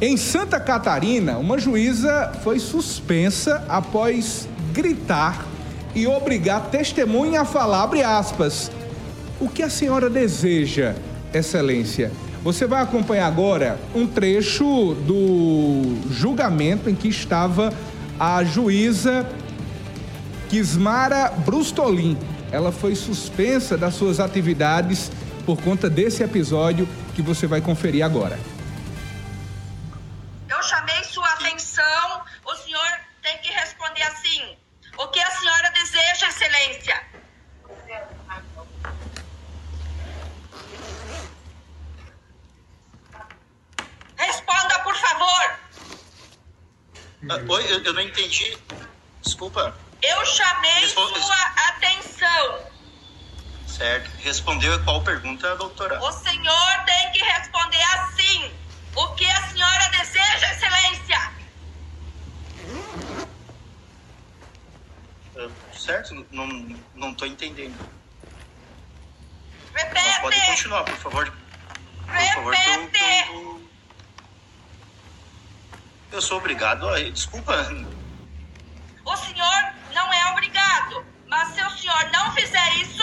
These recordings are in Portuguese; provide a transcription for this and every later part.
Em Santa Catarina, uma juíza foi suspensa após gritar e obrigar testemunha a falar, abre aspas, o que a senhora deseja, excelência? Você vai acompanhar agora um trecho do julgamento em que estava a juíza Kismara Brustolin. Ela foi suspensa das suas atividades por conta desse episódio que você vai conferir agora. Eu chamei sua atenção, o senhor tem que responder assim: o que a senhora deseja, excelência? Responda, por favor. Ah, oi, eu, não entendi. Desculpa. Eu chamei sua atenção. Certo. Respondeu qual pergunta, doutora? O senhor tem que responder assim: o que a senhora deseja, excelência? Ah, certo? Não, não tô entendendo. Não, Repete. pode continuar, por favor. Por favor, Repete. Eu, sou obrigado a. Desculpa. O senhor não é obrigado, mas se o senhor não fizer isso,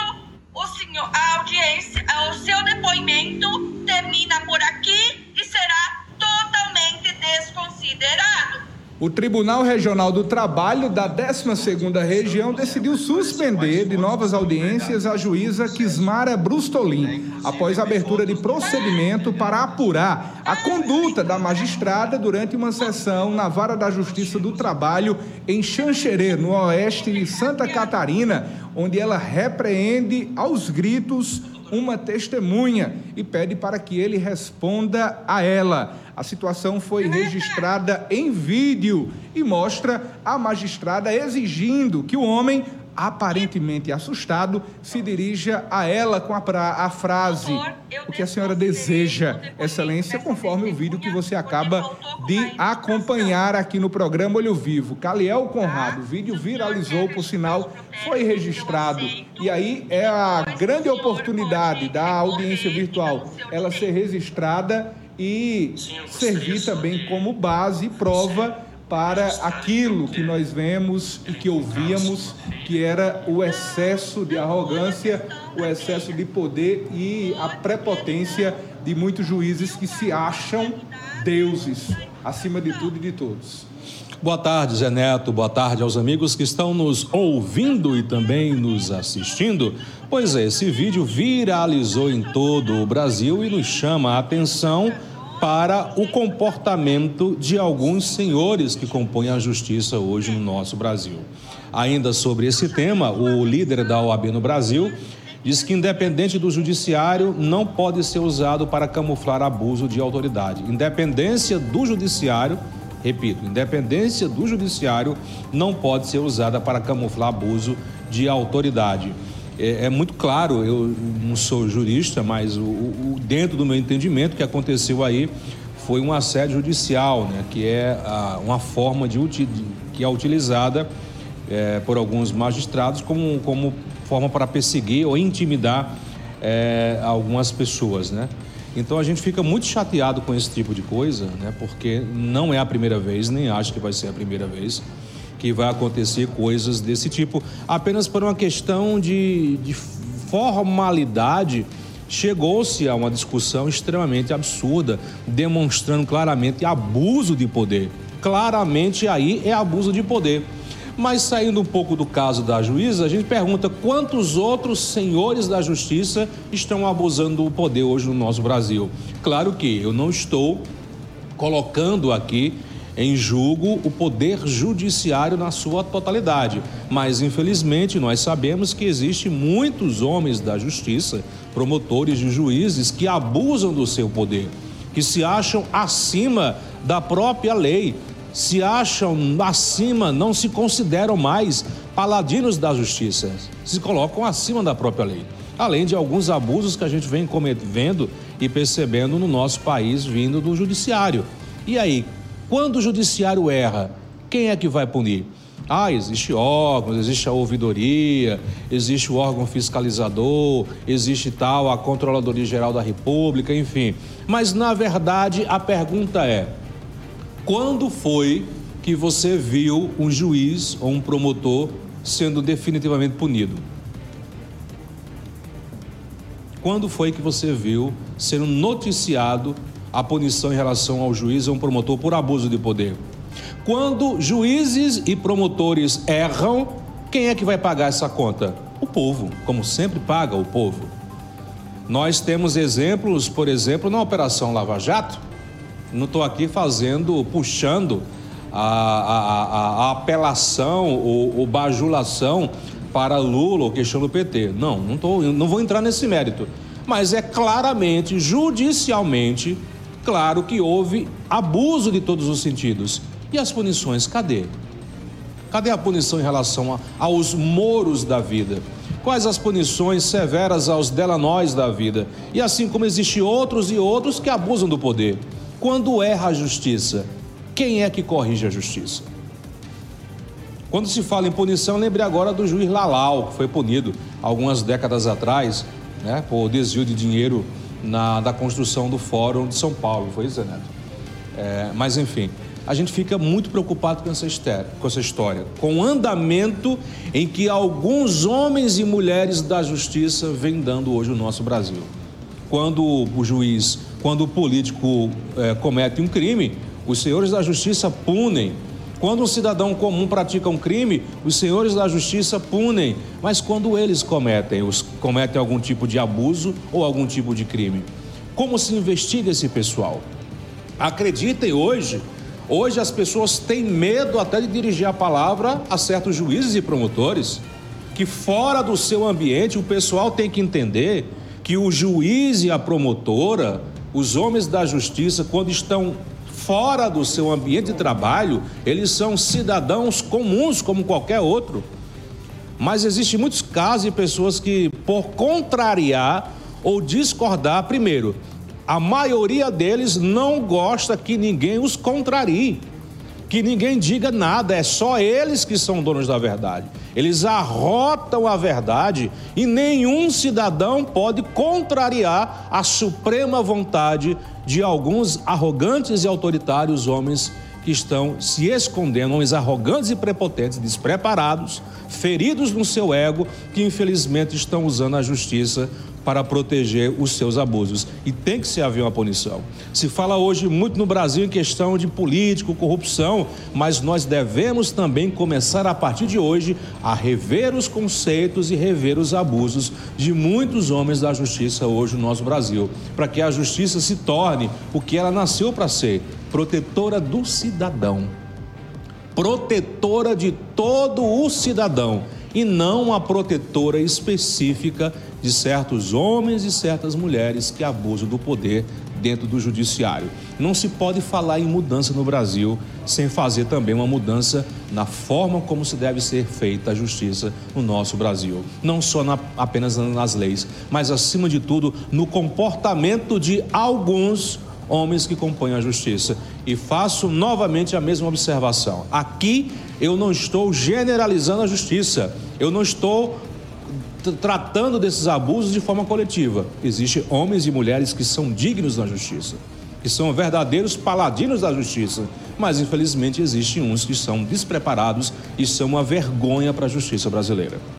O Tribunal Regional do Trabalho da 12ª Região decidiu suspender de novas audiências a juíza Kismara Brustolin, após abertura de procedimento para apurar a conduta da magistrada durante uma sessão na Vara da Justiça do Trabalho em Xanxerê, no oeste de Santa Catarina, onde ela repreende aos gritos uma testemunha e pede para que ele responda a ela. A situação foi registrada em vídeo e mostra a magistrada exigindo que o homem, aparentemente assustado, se dirija a ela com a, pra- a frase: O que a senhora deseja, Excelência, conforme o vídeo que você acaba de acompanhar aqui no programa Olho Vivo. Caliel Conrado, o vídeo viralizou, por sinal, foi registrado. E aí é a grande oportunidade da audiência virtual. ela ser registrada e servir também como base e prova para aquilo que nós vemos e que ouvíamos, que era o excesso de arrogância, o excesso de poder e a prepotência de muitos juízes que se acham deuses, acima de tudo e de todos. Boa tarde, Zé Neto. Boa tarde aos amigos que estão nos ouvindo e também nos assistindo. Pois é, esse vídeo viralizou em todo o Brasil e nos chama a atenção para o comportamento de alguns senhores que compõem a justiça hoje no nosso Brasil. Ainda sobre esse tema, o líder da OAB no Brasil diz que independente do judiciário não pode ser usado para camuflar abuso de autoridade. Independência do judiciário Repito, independência do judiciário não pode ser usada para camuflar abuso de autoridade. É, é muito claro, eu não sou jurista, mas o, o- dentro do meu entendimento, o que aconteceu aí foi um assédio judicial, né, que é ah, uma forma de- que é utilizada é, por alguns magistrados como, como forma para perseguir ou intimidar é, algumas pessoas, né? Então a gente fica muito chateado com esse tipo de coisa, né? Porque não é a primeira vez, nem acho que vai ser a primeira vez que vai acontecer coisas desse tipo, apenas por uma questão de, de formalidade. Chegou-se a uma discussão extremamente absurda, demonstrando claramente abuso de poder. Claramente aí é abuso de poder. Mas saindo um pouco do caso da juíza, a gente pergunta quantos outros senhores da justiça estão abusando do poder hoje no nosso Brasil. Claro que eu não estou colocando aqui em julgo o poder judiciário na sua totalidade, mas infelizmente nós sabemos que existem muitos homens da justiça, promotores e juízes que abusam do seu poder, que se acham acima da própria lei, se acham acima, não se consideram mais paladinos da justiça, se colocam acima da própria lei. Além de alguns abusos que a gente vem cometendo e percebendo no nosso país vindo do judiciário. E aí, quando o judiciário erra, quem é que vai punir? Ah, existe órgãos, existe a ouvidoria, existe o órgão fiscalizador, existe tal a Controladoria Geral da República, enfim. Mas na verdade a pergunta é: Quando foi que você viu um juiz ou um promotor sendo definitivamente punido? Quando foi que você viu sendo noticiado a punição em relação ao juiz ou um promotor por abuso de poder? Quando juízes e promotores erram, quem é que vai pagar essa conta? O povo, como sempre paga o povo. Nós temos exemplos, por exemplo, na Operação Lava Jato. Não estou aqui fazendo, puxando a, a, a, a apelação ou, ou bajulação para Lula ou questão do PT. Não, não, tô, não vou entrar nesse mérito. Mas é claramente, judicialmente, claro que houve abuso de todos os sentidos. E as punições, cadê? Cadê a punição em relação a, aos moros da vida? Quais as punições severas aos delanóis da vida? E assim como existem outros e outros que abusam do poder. Quando erra a justiça, quem é que corrige a justiça? Quando se fala em punição, lembrei agora do juiz Lalau, que foi punido algumas décadas atrás, né, por desvio de dinheiro na, da construção do Fórum de São Paulo, foi isso, Neto? É, mas enfim, a gente fica muito preocupado com essa, história, com essa história, com o andamento em que alguns homens e mulheres da justiça vêm dando hoje o nosso Brasil. Quando o juiz, quando o político é, comete um crime, os senhores da justiça punem. Quando um cidadão comum pratica um crime, os senhores da justiça punem. Mas quando eles cometem, os, cometem algum tipo de abuso ou algum tipo de crime, como se investiga esse pessoal? Acreditem hoje Hoje as pessoas têm medo até de dirigir a palavra a certos juízes e promotores, que fora do seu ambiente o pessoal tem que entender que o juiz e a promotora, os homens da justiça, quando estão fora do seu ambiente de trabalho, eles são cidadãos comuns como qualquer outro. Mas existem muitos casos de pessoas que, por contrariar ou discordar, primeiro, a maioria deles não gosta que ninguém os contrarie, que ninguém diga nada, é só eles que são donos da verdade. Eles arrotam a verdade e nenhum cidadão pode contrariar a suprema vontade de alguns arrogantes e autoritários homens que estão se escondendo, homens arrogantes e prepotentes, despreparados, feridos no seu ego, que infelizmente estão usando a justiça para proteger os seus abusos. E tem que se haver uma punição. Se fala hoje muito no Brasil em questão de político, corrupção, mas nós devemos também começar a partir de hoje a rever os conceitos e rever os abusos de muitos homens da justiça hoje no nosso Brasil, para que a justiça se torne o que ela nasceu para ser, protetora do cidadão. Protetora de todo o cidadão e não a protetora específica de certos homens e certas mulheres que abusam do poder dentro do judiciário. Não se pode falar em mudança no Brasil sem fazer também uma mudança na forma como se deve ser feita a justiça no nosso Brasil. Não só na, apenas nas leis, mas acima de tudo no comportamento de alguns homens que compõem a justiça. E faço novamente a mesma observação. Aqui eu não estou generalizando a justiça, eu não estou tratando desses abusos de forma coletiva. Existem homens e mulheres que são dignos da justiça, que são verdadeiros paladinos da justiça, mas infelizmente existem uns que são despreparados e são uma vergonha para a justiça brasileira.